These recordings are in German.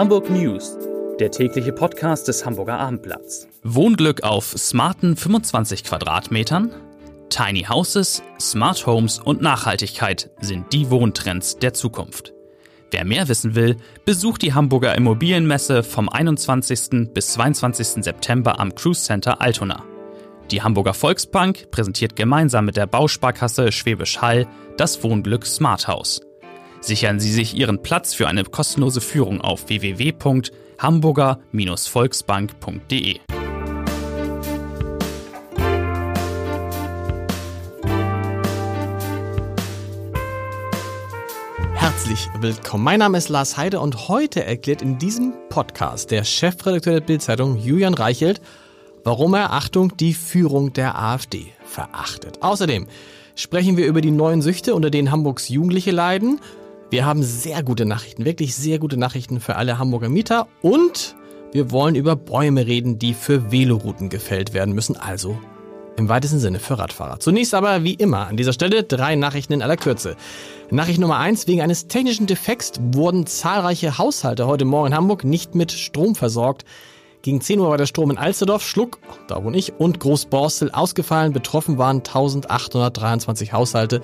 Hamburg News, der tägliche Podcast des Hamburger Abendblatts. Wohnglück auf smarten 25 Quadratmetern? Tiny Houses, Smart Homes und Nachhaltigkeit sind die Wohntrends der Zukunft. Wer mehr wissen will, besucht die Hamburger Immobilienmesse vom 21. bis 22. September am Cruise Center Altona. Die Hamburger Volksbank präsentiert gemeinsam mit der Bausparkasse Schwäbisch Hall das Wohnglück Smart House. Sichern Sie sich Ihren Platz für eine kostenlose Führung auf www.hamburger-volksbank.de. Herzlich willkommen. Mein Name ist Lars Heide und heute erklärt in diesem Podcast der Chefredakteur der Bildzeitung Julian Reichelt, warum er, Achtung, die Führung der AfD verachtet. Außerdem sprechen wir über die neuen Süchte, unter denen Hamburgs Jugendliche leiden. Wir haben sehr gute Nachrichten, wirklich sehr gute Nachrichten für alle Hamburger Mieter und wir wollen über Bäume reden, die für Velorouten gefällt werden müssen, also im weitesten Sinne für Radfahrer. Zunächst aber wie immer an dieser Stelle drei Nachrichten in aller Kürze. Nachricht Nummer eins: Wegen eines technischen Defekts wurden zahlreiche Haushalte heute Morgen in Hamburg nicht mit Strom versorgt. Gegen 10 Uhr war der Strom in Alsterdorf, Schluck, da wohne ich, und Großborstel ausgefallen. Betroffen waren 1823 Haushalte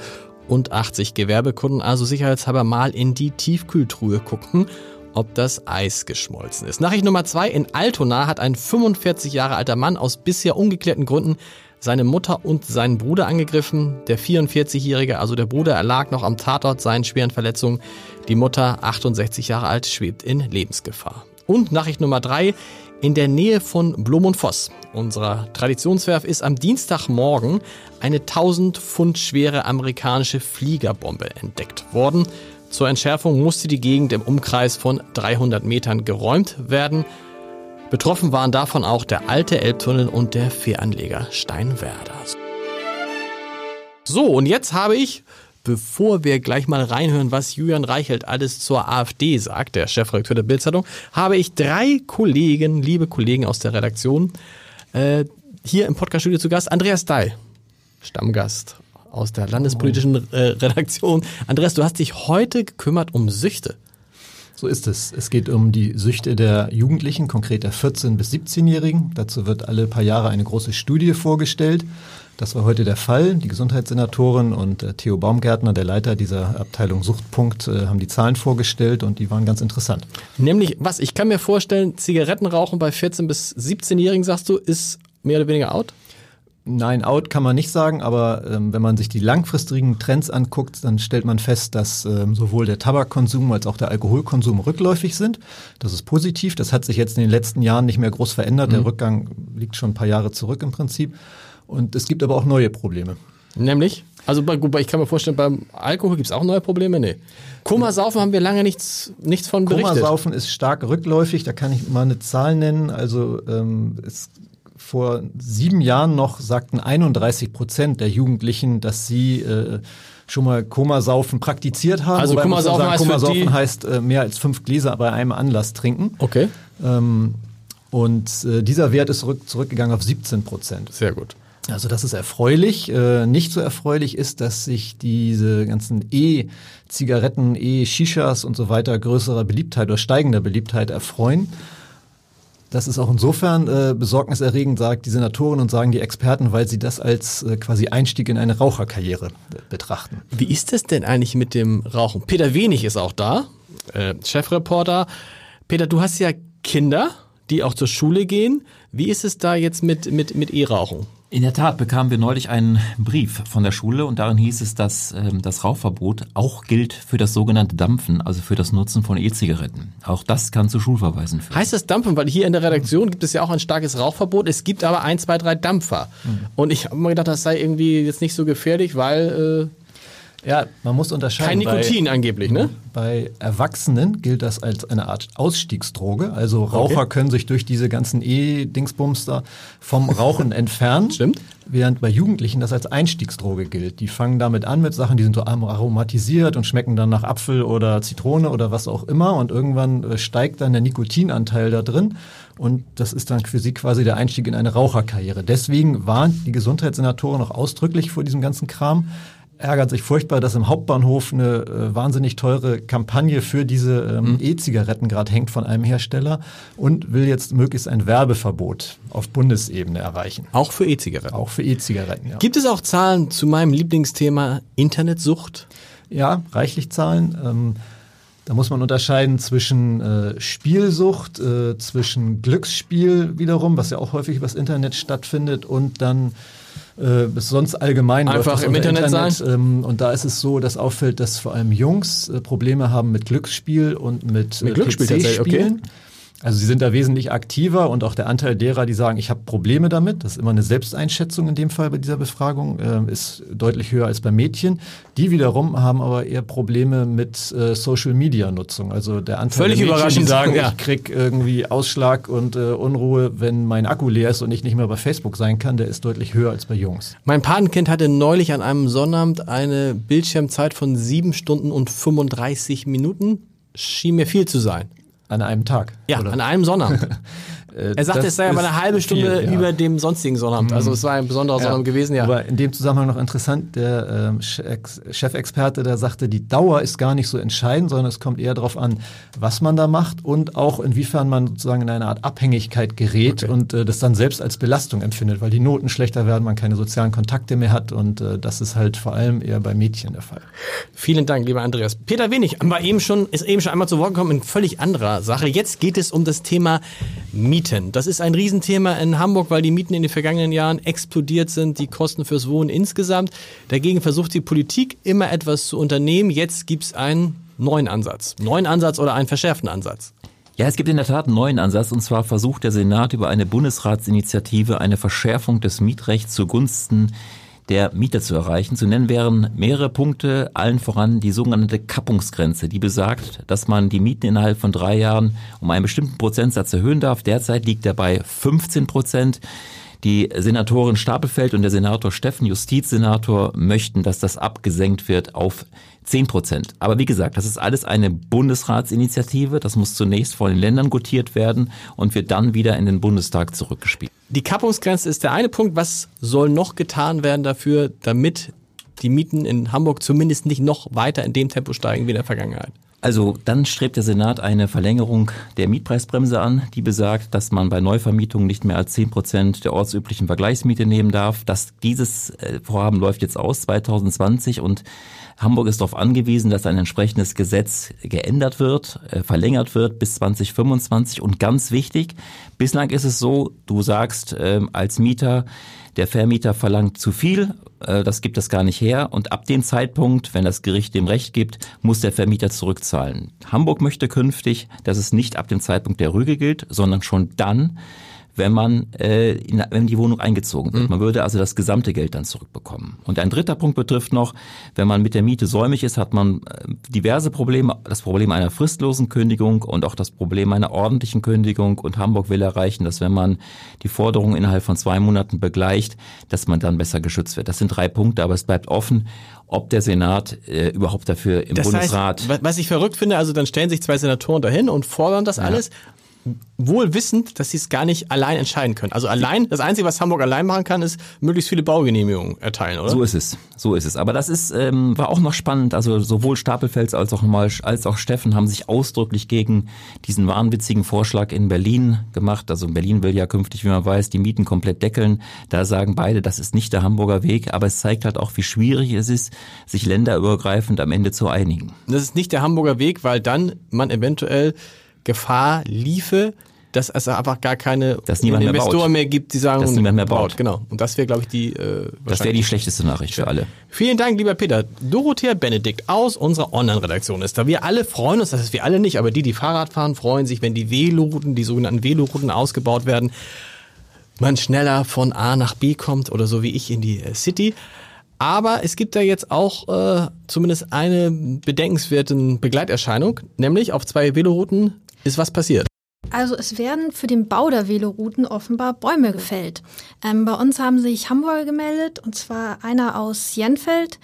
und 80 Gewerbekunden. Also sicherheitshalber mal in die Tiefkühltruhe gucken, ob das Eis geschmolzen ist. Nachricht Nummer zwei. In Altona hat ein 45 Jahre alter Mann aus bisher ungeklärten Gründen seine Mutter und seinen Bruder angegriffen. Der 44-Jährige, also der Bruder, erlag noch am Tatort seinen schweren Verletzungen. Die Mutter, 68 Jahre alt, schwebt in Lebensgefahr. Und Nachricht Nummer drei. In der Nähe von Blum und Voss, unserer Traditionswerf, ist am Dienstagmorgen eine 1000 Pfund schwere amerikanische Fliegerbombe entdeckt worden. Zur Entschärfung musste die Gegend im Umkreis von 300 Metern geräumt werden. Betroffen waren davon auch der alte Elbtunnel und der Fähranleger Steinwerder. So, und jetzt habe ich bevor wir gleich mal reinhören, was Julian Reichelt alles zur AfD sagt, der Chefredakteur der Bildzeitung, habe ich drei Kollegen, liebe Kollegen aus der Redaktion, äh, hier im Podcaststudio zu Gast. Andreas Dahl, Stammgast aus der landespolitischen äh, Redaktion. Andreas, du hast dich heute gekümmert um Süchte. So ist es. Es geht um die Süchte der Jugendlichen, konkret der 14- bis 17-Jährigen. Dazu wird alle paar Jahre eine große Studie vorgestellt. Das war heute der Fall. Die Gesundheitssenatorin und äh, Theo Baumgärtner, der Leiter dieser Abteilung Suchtpunkt, äh, haben die Zahlen vorgestellt und die waren ganz interessant. Nämlich, was? Ich kann mir vorstellen, Zigarettenrauchen bei 14- bis 17-Jährigen, sagst du, ist mehr oder weniger out? Nein, out kann man nicht sagen, aber ähm, wenn man sich die langfristigen Trends anguckt, dann stellt man fest, dass ähm, sowohl der Tabakkonsum als auch der Alkoholkonsum rückläufig sind. Das ist positiv. Das hat sich jetzt in den letzten Jahren nicht mehr groß verändert. Mhm. Der Rückgang liegt schon ein paar Jahre zurück im Prinzip. Und es gibt aber auch neue Probleme. Nämlich? Also gut, ich kann mir vorstellen, beim Alkohol gibt es auch neue Probleme? Nee. Komasaufen haben wir lange nichts, nichts von berichtet. Komasaufen ist stark rückläufig, da kann ich mal eine Zahl nennen. Also ähm, es vor sieben Jahren noch sagten 31 Prozent der Jugendlichen, dass sie äh, schon mal Komasaufen praktiziert haben. Also Komasaufen, sagen, heißt, Komasaufen heißt äh, mehr als fünf Gläser bei einem Anlass trinken. Okay. Ähm, und äh, dieser Wert ist zurück, zurückgegangen auf 17 Prozent. Sehr gut. Also das ist erfreulich. Äh, nicht so erfreulich ist, dass sich diese ganzen E-Zigaretten, E-Shishas und so weiter größerer Beliebtheit oder steigender Beliebtheit erfreuen. Das ist auch insofern äh, besorgniserregend, sagt die Senatorin und sagen die Experten, weil sie das als äh, quasi Einstieg in eine Raucherkarriere betrachten. Wie ist es denn eigentlich mit dem Rauchen? Peter Wenig ist auch da, Chefreporter. Peter, du hast ja Kinder, die auch zur Schule gehen. Wie ist es da jetzt mit, mit, mit E-Rauchen? In der Tat bekamen wir neulich einen Brief von der Schule und darin hieß es, dass ähm, das Rauchverbot auch gilt für das sogenannte Dampfen, also für das Nutzen von E-Zigaretten. Auch das kann zu Schulverweisen führen. Heißt das Dampfen? Weil hier in der Redaktion gibt es ja auch ein starkes Rauchverbot. Es gibt aber ein, zwei, drei Dampfer. Mhm. Und ich habe mir gedacht, das sei irgendwie jetzt nicht so gefährlich, weil... Äh ja, man muss unterscheiden. Kein Nikotin bei, angeblich, ne? Bei Erwachsenen gilt das als eine Art Ausstiegsdroge. Also Raucher okay. können sich durch diese ganzen E-Dingsbums da vom Rauchen entfernen. Stimmt. Während bei Jugendlichen das als Einstiegsdroge gilt. Die fangen damit an mit Sachen, die sind so aromatisiert und schmecken dann nach Apfel oder Zitrone oder was auch immer. Und irgendwann äh, steigt dann der Nikotinanteil da drin. Und das ist dann für sie quasi der Einstieg in eine Raucherkarriere. Deswegen warnt die Gesundheitssenatorin noch ausdrücklich vor diesem ganzen Kram. Ärgert sich furchtbar, dass im Hauptbahnhof eine äh, wahnsinnig teure Kampagne für diese ähm, mhm. E-Zigaretten gerade hängt von einem Hersteller und will jetzt möglichst ein Werbeverbot auf Bundesebene erreichen. Auch für E-Zigaretten? Auch für E-Zigaretten, ja. Gibt es auch Zahlen zu meinem Lieblingsthema Internetsucht? Ja, reichlich Zahlen. Ähm, da muss man unterscheiden zwischen äh, Spielsucht, äh, zwischen Glücksspiel wiederum, was ja auch häufig übers Internet stattfindet, und dann äh, sonst allgemein einfach im Internet, Internet sein. Ähm, und da ist es so, dass auffällt, dass vor allem Jungs äh, Probleme haben mit Glücksspiel und mit, mit äh, PC-Spielen. Okay. Also sie sind da wesentlich aktiver und auch der Anteil derer, die sagen, ich habe Probleme damit, das ist immer eine Selbsteinschätzung in dem Fall bei dieser Befragung, äh, ist deutlich höher als bei Mädchen. Die wiederum haben aber eher Probleme mit äh, Social-Media-Nutzung. Also der Anteil Völlig der Mädchen, die sagen, ja. ich krieg irgendwie Ausschlag und äh, Unruhe, wenn mein Akku leer ist und ich nicht mehr bei Facebook sein kann, der ist deutlich höher als bei Jungs. Mein Patenkind hatte neulich an einem Sonnabend eine Bildschirmzeit von sieben Stunden und 35 Minuten. Schien mir viel zu sein. An einem Tag? Ja, oder? an einem Sonnabend. Äh, er sagte, es sei aber eine halbe Stunde viel, ja. über dem sonstigen Sonnabend. Also es war ein besonderer ja. Sonnabend gewesen, ja. Aber in dem Zusammenhang noch interessant, der ähm, Chefexperte, der sagte, die Dauer ist gar nicht so entscheidend, sondern es kommt eher darauf an, was man da macht und auch inwiefern man sozusagen in eine Art Abhängigkeit gerät okay. und äh, das dann selbst als Belastung empfindet, weil die Noten schlechter werden, man keine sozialen Kontakte mehr hat und äh, das ist halt vor allem eher bei Mädchen der Fall. Vielen Dank, lieber Andreas. Peter Wenig war eben schon, ist eben schon einmal zu Wort gekommen in völlig anderer Sache. Jetzt geht es um das Thema Mieten. Mieten. Das ist ein Riesenthema in Hamburg, weil die Mieten in den vergangenen Jahren explodiert sind, die Kosten fürs Wohnen insgesamt. Dagegen versucht die Politik immer etwas zu unternehmen. Jetzt gibt es einen neuen Ansatz. Neuen Ansatz oder einen verschärften Ansatz. Ja, es gibt in der Tat einen neuen Ansatz und zwar versucht der Senat über eine Bundesratsinitiative eine Verschärfung des Mietrechts zugunsten der Mieter zu erreichen. Zu nennen wären mehrere Punkte, allen voran die sogenannte Kappungsgrenze, die besagt, dass man die Mieten innerhalb von drei Jahren um einen bestimmten Prozentsatz erhöhen darf. Derzeit liegt er bei 15 Prozent. Die Senatorin Stapelfeld und der Senator Steffen, Justizsenator, möchten, dass das abgesenkt wird auf 10 Prozent. Aber wie gesagt, das ist alles eine Bundesratsinitiative. Das muss zunächst von den Ländern gutiert werden und wird dann wieder in den Bundestag zurückgespielt. Die Kappungsgrenze ist der eine Punkt. Was soll noch getan werden dafür, damit die Mieten in Hamburg zumindest nicht noch weiter in dem Tempo steigen wie in der Vergangenheit? Also dann strebt der Senat eine Verlängerung der Mietpreisbremse an, die besagt, dass man bei Neuvermietungen nicht mehr als 10 Prozent der ortsüblichen Vergleichsmiete nehmen darf. Das, dieses äh, Vorhaben läuft jetzt aus 2020 und Hamburg ist darauf angewiesen, dass ein entsprechendes Gesetz geändert wird, äh, verlängert wird bis 2025. Und ganz wichtig, bislang ist es so, du sagst äh, als Mieter, der Vermieter verlangt zu viel, äh, das gibt es gar nicht her. Und ab dem Zeitpunkt, wenn das Gericht dem Recht gibt, muss der Vermieter zurückzahlen. Hamburg möchte künftig, dass es nicht ab dem Zeitpunkt der Rüge gilt, sondern schon dann, wenn man äh, in, wenn die Wohnung eingezogen wird. Mhm. Man würde also das gesamte Geld dann zurückbekommen. Und ein dritter Punkt betrifft noch, wenn man mit der Miete säumig ist, hat man äh, diverse Probleme. Das Problem einer fristlosen Kündigung und auch das Problem einer ordentlichen Kündigung. Und Hamburg will erreichen, dass wenn man die Forderung innerhalb von zwei Monaten begleicht, dass man dann besser geschützt wird. Das sind drei Punkte, aber es bleibt offen, ob der Senat äh, überhaupt dafür im das Bundesrat. Heißt, was ich verrückt finde, also dann stellen sich zwei Senatoren dahin und fordern das ja. alles wohl wissend, dass sie es gar nicht allein entscheiden können. Also allein, das Einzige, was Hamburg allein machen kann, ist möglichst viele Baugenehmigungen erteilen, oder? So ist es, so ist es. Aber das ist, ähm, war auch noch spannend. Also sowohl Stapelfels als auch mal, als auch Steffen haben sich ausdrücklich gegen diesen wahnwitzigen Vorschlag in Berlin gemacht. Also Berlin will ja künftig, wie man weiß, die Mieten komplett deckeln. Da sagen beide, das ist nicht der Hamburger Weg, aber es zeigt halt auch, wie schwierig es ist, sich länderübergreifend am Ende zu einigen. Das ist nicht der Hamburger Weg, weil dann man eventuell Gefahr liefe, dass es einfach gar keine Investoren mehr, mehr, gibt, die sagen, dass niemand mehr baut. Genau. Und das wäre, glaube ich, die. Äh, das wäre die schlechteste Nachricht für alle. Vielen Dank, lieber Peter. Dorothea Benedikt aus unserer Online-Redaktion ist da. Wir alle freuen uns, das ist wir alle nicht, aber die, die Fahrrad fahren, freuen sich, wenn die Velorouten, die sogenannten Velorouten ausgebaut werden, man schneller von A nach B kommt oder so wie ich in die äh, City. Aber es gibt da jetzt auch äh, zumindest eine bedenkenswerte Begleiterscheinung, nämlich auf zwei Velorouten ist was passiert. Also es werden für den Bau der Velorouten offenbar Bäume gefällt. Ähm, bei uns haben sich Hamburger gemeldet, und zwar einer aus Jenfeld,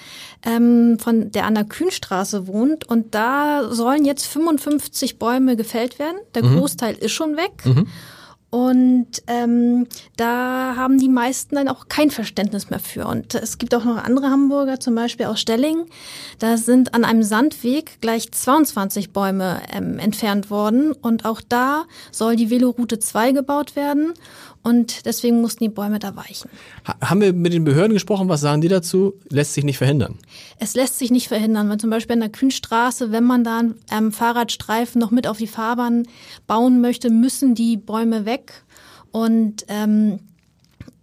ähm, von der an der Kühnstraße wohnt. Und da sollen jetzt 55 Bäume gefällt werden. Der mhm. Großteil ist schon weg. Mhm. Und ähm, da haben die meisten dann auch kein Verständnis mehr für. Und es gibt auch noch andere Hamburger, zum Beispiel aus Stelling. Da sind an einem Sandweg gleich 22 Bäume ähm, entfernt worden. Und auch da soll die Veloroute 2 gebaut werden. Und deswegen mussten die Bäume da weichen. Ha haben wir mit den Behörden gesprochen? Was sagen die dazu? Lässt sich nicht verhindern. Es lässt sich nicht verhindern, weil zum Beispiel an der Kühnstraße, wenn man da einen ähm, Fahrradstreifen noch mit auf die Fahrbahn bauen möchte, müssen die Bäume weg. Und ähm,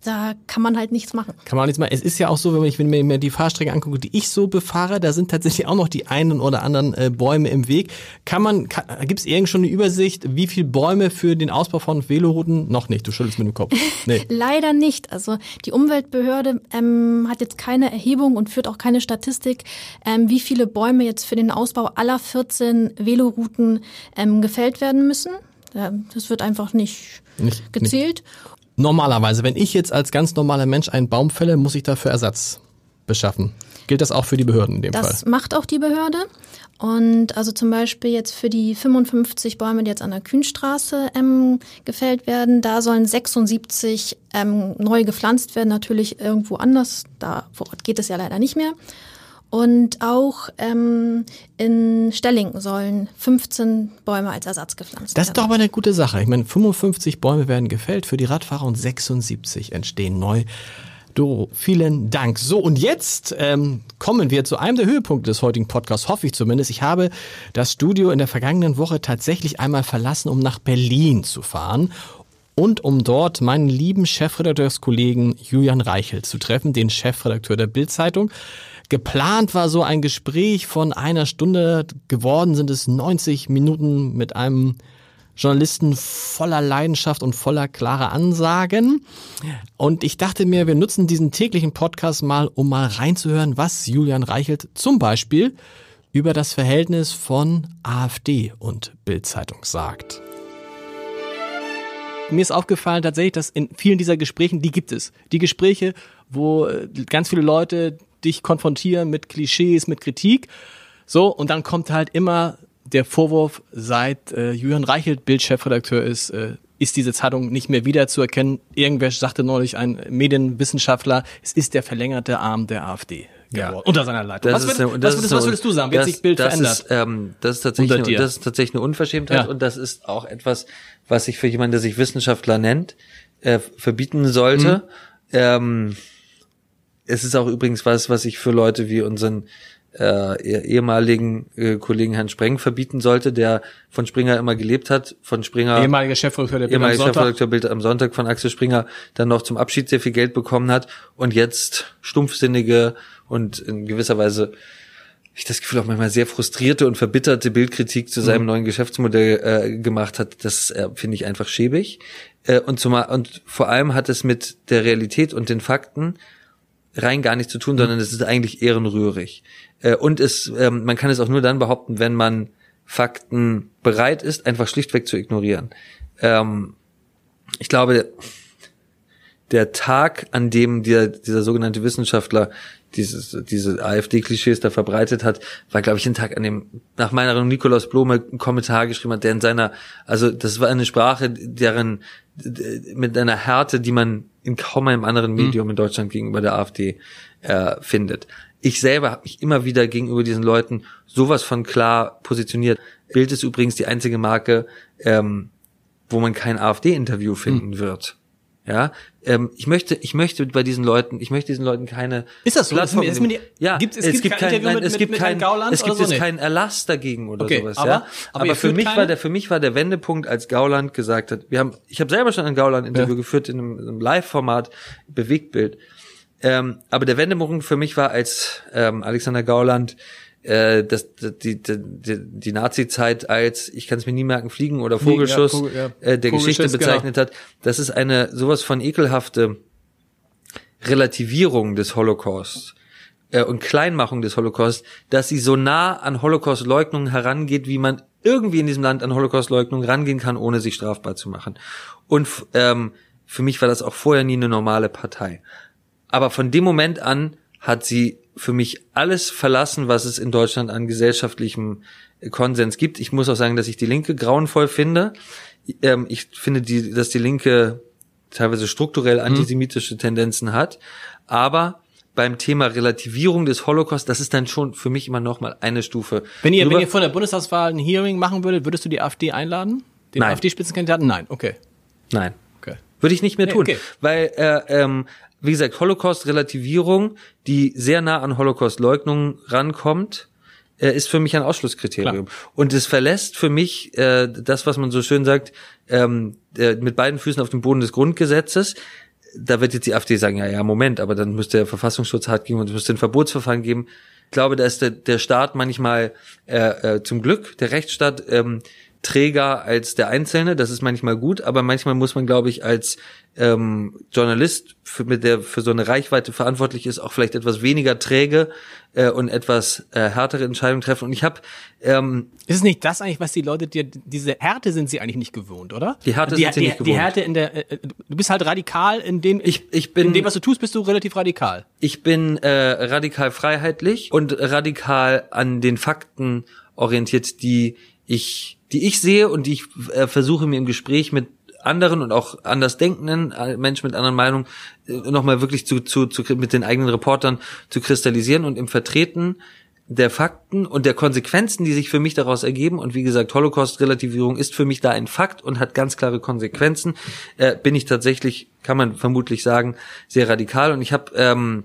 da kann man halt nichts machen. Kann man nichts machen. Es ist ja auch so, wenn ich wenn ich mir die Fahrstrecke angucke, die ich so befahre, da sind tatsächlich auch noch die einen oder anderen äh, Bäume im Weg. Kann man, gibt es irgend schon eine Übersicht, wie viele Bäume für den Ausbau von Velorouten? Noch nicht, du schüttelst mit dem Kopf. Nee. Leider nicht. Also die Umweltbehörde ähm, hat jetzt keine Erhebung und führt auch keine Statistik, ähm, wie viele Bäume jetzt für den Ausbau aller 14 Velorouten ähm, gefällt werden müssen. Das wird einfach nicht, nicht gezählt. Nicht. Normalerweise, wenn ich jetzt als ganz normaler Mensch einen Baum fälle, muss ich dafür Ersatz beschaffen. Gilt das auch für die Behörden in dem das Fall? Das macht auch die Behörde. Und also zum Beispiel jetzt für die 55 Bäume, die jetzt an der Kühnstraße ähm, gefällt werden, da sollen 76 ähm, neu gepflanzt werden, natürlich irgendwo anders. Da vor Ort geht es ja leider nicht mehr. Und auch ähm, in Stelling sollen 15 Bäume als Ersatz gepflanzt werden. Das ist doch aber eine gute Sache. Ich meine, 55 Bäume werden gefällt für die Radfahrer und 76 entstehen neu. Doro, vielen Dank. So, und jetzt ähm, kommen wir zu einem der Höhepunkte des heutigen Podcasts, hoffe ich zumindest. Ich habe das Studio in der vergangenen Woche tatsächlich einmal verlassen, um nach Berlin zu fahren und um dort meinen lieben Chefredakteurskollegen Julian Reichel zu treffen, den Chefredakteur der Bildzeitung. Geplant war so ein Gespräch von einer Stunde, geworden sind es 90 Minuten mit einem Journalisten voller Leidenschaft und voller klarer Ansagen. Und ich dachte mir, wir nutzen diesen täglichen Podcast mal, um mal reinzuhören, was Julian Reichelt zum Beispiel über das Verhältnis von AfD und Bildzeitung sagt. Mir ist aufgefallen tatsächlich, dass in vielen dieser Gesprächen, die gibt es. Die Gespräche, wo ganz viele Leute dich konfrontieren mit Klischees, mit Kritik. So, und dann kommt halt immer der Vorwurf, seit äh, Julian Reichelt Bildchefredakteur ist, äh, ist diese Zeitung nicht mehr wiederzuerkennen. Irgendwer sagte neulich, ein Medienwissenschaftler, es ist der verlängerte Arm der AfD. Ja, unter seiner Leitung. Was, würd, eine, was, würdest, was, würdest, du sagen? Wie hat sich Bild das verändert? Ist, ähm, das, ist tatsächlich eine, das ist tatsächlich eine Unverschämtheit ja. und das ist auch etwas, was ich für jemanden, der sich Wissenschaftler nennt, äh, verbieten sollte. Mhm. Ähm, es ist auch übrigens was, was ich für Leute wie unseren äh, ehemaligen äh, Kollegen Herrn Spreng verbieten sollte, der von Springer immer gelebt hat, von Springer ehemaliger Chefredakteur der Bild ehemaliger Chefredakteur Bild am Sonntag von Axel Springer dann noch zum Abschied sehr viel Geld bekommen hat und jetzt stumpfsinnige und in gewisser Weise ich das Gefühl auch manchmal sehr frustrierte und verbitterte Bildkritik zu seinem mhm. neuen Geschäftsmodell äh, gemacht hat, das äh, finde ich einfach schäbig. Äh, und, zumal, und vor allem hat es mit der Realität und den Fakten rein gar nichts zu tun, sondern es ist eigentlich ehrenrührig. Äh, und es, ähm, man kann es auch nur dann behaupten, wenn man Fakten bereit ist, einfach schlichtweg zu ignorieren. Ähm, ich glaube, der Tag, an dem dieser, dieser sogenannte Wissenschaftler dieses, diese AfD-Klischees da verbreitet hat, war, glaube ich, ein Tag, an dem nach meiner Erinnerung Nikolaus Blome einen Kommentar geschrieben hat, der in seiner, also das war eine Sprache, deren mit einer Härte, die man in kaum einem anderen mhm. Medium in Deutschland gegenüber der AfD äh, findet. Ich selber habe mich immer wieder gegenüber diesen Leuten sowas von klar positioniert. Bild ist übrigens die einzige Marke, ähm, wo man kein AfD-Interview finden mhm. wird. Ja, ähm, ich möchte, ich möchte bei diesen Leuten, ich möchte diesen Leuten keine. Ist das so? Plattform ist mir, ist mir die, ja, es, es, gibt kein, nein, es gibt kein, es gibt jetzt keinen Erlass dagegen oder okay, sowas. Aber, ja? aber, aber für mich keine? war der, für mich war der Wendepunkt, als Gauland gesagt hat, wir haben, ich habe selber schon ein Gauland-Interview ja. geführt in einem, einem Live-Format, Bewegtbild. Ähm, aber der Wendepunkt für mich war, als ähm, Alexander Gauland äh, das, die, die, die Nazi-Zeit als, ich kann es mir nie merken, Fliegen oder Vogelschuss ja, Vogel, ja. äh, der Geschichte genau. bezeichnet genau. hat. Das ist eine sowas von ekelhafte Relativierung des Holocaust äh, und Kleinmachung des Holocaust, dass sie so nah an Holocaust-Leugnung herangeht, wie man irgendwie in diesem Land an Holocaust-Leugnung rangehen kann, ohne sich strafbar zu machen. Und ähm, für mich war das auch vorher nie eine normale Partei. Aber von dem Moment an hat sie für mich alles verlassen, was es in Deutschland an gesellschaftlichem Konsens gibt. Ich muss auch sagen, dass ich die Linke grauenvoll finde. Ähm, ich finde, die, dass die Linke teilweise strukturell Mhm. antisemitische Tendenzen hat. Aber beim Thema Relativierung des Holocaust, das ist dann schon für mich immer noch mal eine Stufe. Wenn ihr, wenn ihr von der Bundestagswahl ein Hearing machen würdet, würdest du die AfD einladen? Den. AfD-Spitzenkandidaten? Nein, okay. Nein. okay. Würde ich nicht mehr tun. okay. Weil, äh, ähm, wie gesagt, Holocaust-Relativierung, die sehr nah an Holocaust-Leugnung rankommt, äh, ist für mich ein Ausschlusskriterium. Und es verlässt für mich äh, das, was man so schön sagt, ähm, äh, mit beiden Füßen auf dem Boden des Grundgesetzes. Da wird jetzt die AfD sagen, ja, ja, Moment, aber dann müsste der Verfassungsschutz hart gehen und es müsste ein Verbotsverfahren geben. Ich glaube, da ist der, der Staat manchmal äh, äh, zum Glück, der Rechtsstaat, ähm, träger als der Einzelne. Das ist manchmal gut, aber manchmal muss man, glaube ich, als ähm, Journalist, für, mit der für so eine Reichweite verantwortlich ist, auch vielleicht etwas weniger träge äh, und etwas äh, härtere Entscheidungen treffen. Und ich habe ähm, Ist es nicht das eigentlich, was die Leute dir, diese Härte sind sie eigentlich nicht gewohnt, oder? Die Härte die, sind sie die, nicht Die gewohnt. Härte in der, äh, du bist halt radikal in dem, Ich- ich bin- in dem, was du tust, bist du relativ radikal. Ich bin äh, radikal freiheitlich und radikal an den Fakten orientiert, die ich, die ich sehe und die ich äh, versuche mir im Gespräch mit anderen und auch anders denkenden äh, Menschen mit anderen Meinungen äh, nochmal wirklich zu, zu, zu mit den eigenen Reportern zu kristallisieren und im Vertreten der Fakten und der Konsequenzen, die sich für mich daraus ergeben. Und wie gesagt, Holocaust-Relativierung ist für mich da ein Fakt und hat ganz klare Konsequenzen. Äh, bin ich tatsächlich, kann man vermutlich sagen, sehr radikal. Und ich habe ähm,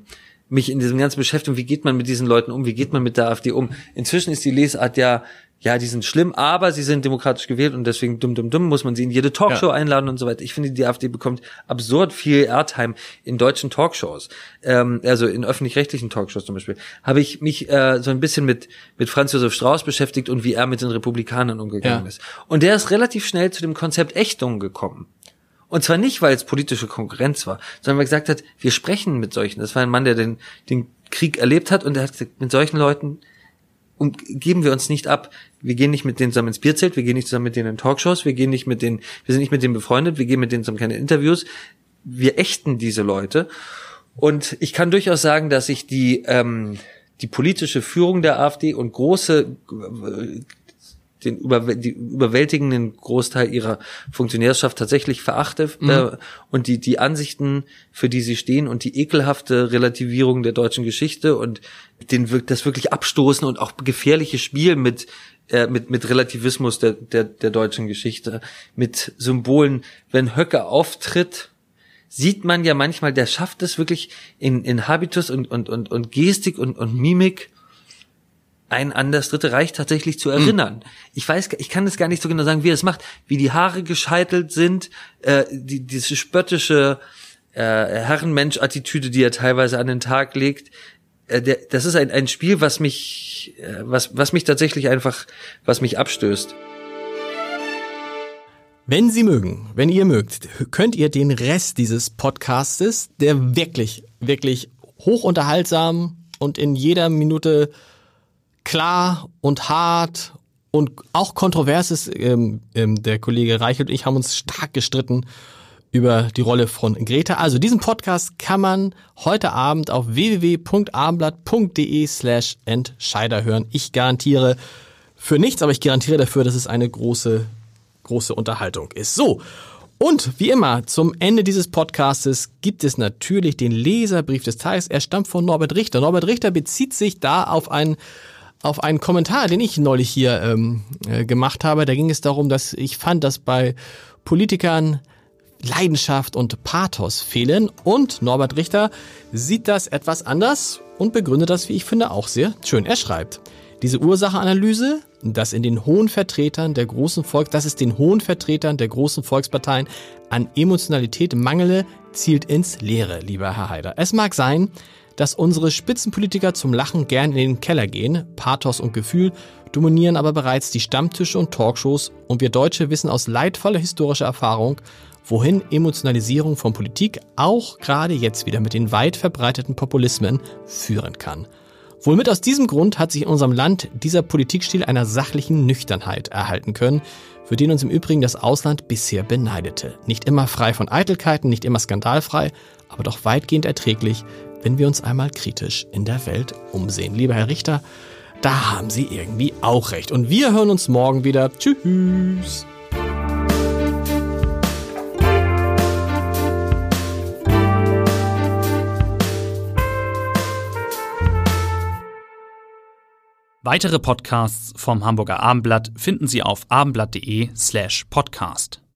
mich in diesem ganzen Beschäftigung, wie geht man mit diesen Leuten um, wie geht man mit der AfD um. Inzwischen ist die Lesart ja, ja, die sind schlimm, aber sie sind demokratisch gewählt und deswegen dumm, dumm, dumm muss man sie in jede Talkshow Ja. einladen und so weiter. Ich finde, die AfD bekommt absurd viel Airtime in deutschen Talkshows, ähm, also in öffentlich-rechtlichen Talkshows zum Beispiel. Habe ich mich äh, so ein bisschen mit mit Franz Josef Strauß beschäftigt und wie er mit den Republikanern umgegangen Ja. ist. Und der ist relativ schnell zu dem Konzept Ächtung gekommen. Und zwar nicht, weil es politische Konkurrenz war, sondern weil er gesagt hat, wir sprechen mit solchen. Das war ein Mann, der den, den Krieg erlebt hat und er hat gesagt, mit solchen Leuten und geben wir uns nicht ab. Wir gehen nicht mit denen zusammen ins Bierzelt, wir gehen nicht zusammen mit denen in Talkshows, wir gehen nicht mit denen, wir sind nicht mit denen befreundet, wir gehen mit denen zusammen keine Interviews. Wir ächten diese Leute. Und ich kann durchaus sagen, dass ich die, ähm, die politische Führung der AfD und große äh, den über, die überwältigenden Großteil ihrer Funktionärschaft tatsächlich verachte äh, und die die Ansichten, für die sie stehen und die ekelhafte Relativierung der deutschen Geschichte und den das wirklich abstoßen und auch gefährliche Spiel mit äh, mit mit Relativismus der der der deutschen Geschichte mit Symbolen, wenn Höcke auftritt, sieht man ja manchmal, der schafft es wirklich in in Habitus und und und und Gestik und und Mimik ein an das Dritte Reich tatsächlich zu erinnern. Ich weiß, ich kann es gar nicht so genau sagen, wie er es macht, wie die Haare gescheitelt sind, äh, die, diese spöttische äh, Herrenmensch-Attitüde, die er teilweise an den Tag legt. Äh, der, das ist ein, ein Spiel, was mich, äh, was, was mich tatsächlich einfach, was mich abstößt. Wenn Sie mögen, wenn ihr mögt, könnt ihr den Rest dieses Podcastes, der wirklich, wirklich hochunterhaltsam und in jeder Minute klar und hart und auch kontrovers ist, ähm, ähm, der Kollege Reichelt und ich haben uns stark gestritten über die Rolle von Greta. Also diesen Podcast kann man heute Abend auf www.abendblatt.de slash Entscheider hören. Ich garantiere für nichts, aber ich garantiere dafür, dass es eine große, große Unterhaltung ist. So. Und wie immer, zum Ende dieses Podcastes gibt es natürlich den Leserbrief des Tages. Er stammt von Norbert Richter. Norbert Richter bezieht sich da auf einen, auf einen Kommentar, den ich neulich hier ähm, äh, gemacht habe. Da ging es darum, dass ich fand, dass bei Politikern Leidenschaft und Pathos fehlen. Und Norbert Richter sieht das etwas anders und begründet das, wie ich finde, auch sehr schön. Er schreibt, diese Ursacheanalyse, dass in den hohen Vertretern der großen Volk, dass es den hohen Vertretern der großen Volksparteien an Emotionalität mangele, zielt ins Leere, lieber Herr Haider. Es mag sein, dass unsere Spitzenpolitiker zum Lachen gern in den Keller gehen, Pathos und Gefühl dominieren aber bereits die Stammtische und Talkshows und wir Deutsche wissen aus leidvoller historischer Erfahrung, wohin Emotionalisierung von Politik auch gerade jetzt wieder mit den weit verbreiteten Populismen führen kann. Wohl mit aus diesem Grund hat sich in unserem Land dieser Politikstil einer sachlichen Nüchternheit erhalten können, für den uns im Übrigen das Ausland bisher beneidete. Nicht immer frei von Eitelkeiten, nicht immer skandalfrei, aber doch weitgehend erträglich, wenn wir uns einmal kritisch in der Welt umsehen. Lieber Herr Richter, da haben Sie irgendwie auch recht. Und wir hören uns morgen wieder. Tschüss. Weitere Podcasts vom Hamburger Abendblatt finden Sie auf abendblatt.de slash podcast.